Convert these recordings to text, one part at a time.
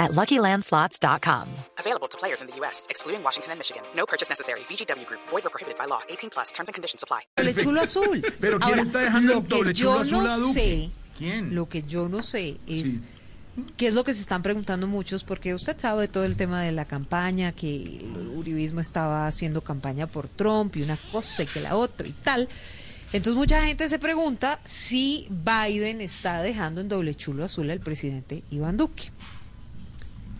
at LuckyLandSlots.com. Available to players in the U.S., excluding Washington and Michigan. No purchase necessary. VGW Group. Void or prohibited by law. 18 plus. Terms and conditions apply. Doble chulo azul. Pero ¿quién Ahora, está dejando el doble yo chulo azul no a Duque? sé, ¿Quién? Lo que yo no sé es Sí. qué es lo que se están preguntando muchos, porque usted sabe todo el tema de la campaña, que el uribismo estaba haciendo campaña por Trump y una cosa y que la otra y tal. Entonces mucha gente se pregunta si Biden está dejando en doble chulo azul al presidente Iván Duque.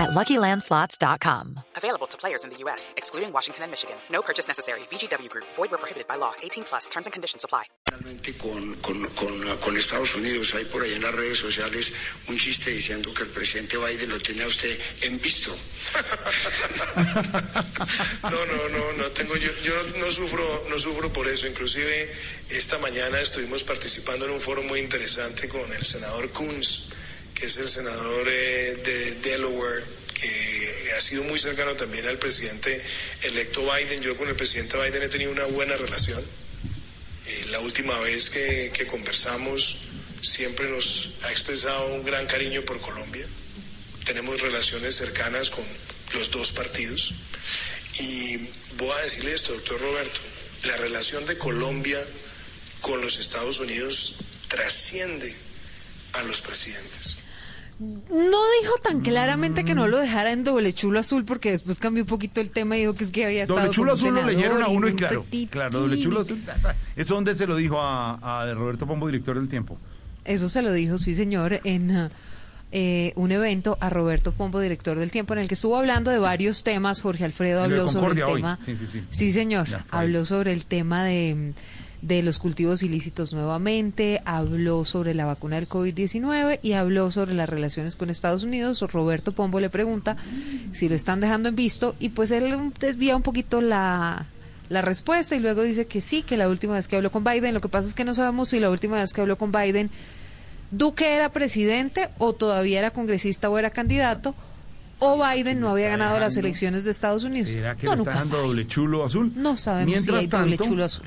at LuckyLandSlots.com. Available to players in the U.S., excluding Washington and Michigan. No purchase necessary. VGW Group. Void or prohibited by law. 18 plus. Terms and conditions apply. Realmente con, con, con, con Estados Unidos hay por ahí en las redes sociales un chiste diciendo que el presidente Biden lo tiene a usted en visto. No, no, no, no tengo yo, yo no sufro, no sufro por eso. Inclusive esta mañana estuvimos participando en un foro muy interesante con el senador Coons, que es el senador eh, de Delaware, que ha sido muy cercano también al presidente electo Biden. Yo con el presidente Biden he tenido una buena relación. Eh, la última vez que, que conversamos siempre nos ha expresado un gran cariño por Colombia. Tenemos relaciones cercanas con los dos partidos. Y voy a decirle esto, doctor Roberto, la relación de Colombia con los Estados Unidos trasciende a los presidentes. No dijo tan claramente que no lo dejara en doble chulo azul, porque después cambió un poquito el tema y dijo que es que había estado Doble chulo azul lo leyeron a uno y claro. Claro, doble chulo azul. ¿Eso dónde se lo dijo a, a Roberto Pombo, director del tiempo? Eso se lo dijo, sí, señor, en ah, eh, un evento a Roberto Pombo, director del Tiempo, en el que estuvo hablando de varios temas. Jorge Alfredo habló sobre el hoy. tema. Sí, sí, sí. señor. Ya, habló sobre el tema de, de los cultivos ilícitos nuevamente, habló sobre la vacuna del COVID-19 y habló sobre las relaciones con Estados Unidos. Roberto Pombo le pregunta si lo están dejando en visto y pues él desvía un poquito la la respuesta y luego dice que sí, que la última vez que habló con Biden, lo que pasa es que no sabemos si la última vez que habló con Biden Duque era presidente o todavía era congresista o era candidato o Biden no había ganado las elecciones de Estados Unidos. ¿Será que no, le está dando doble chulo azul? No sabemos si Mientras hay doble chulo azul.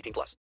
18 plus.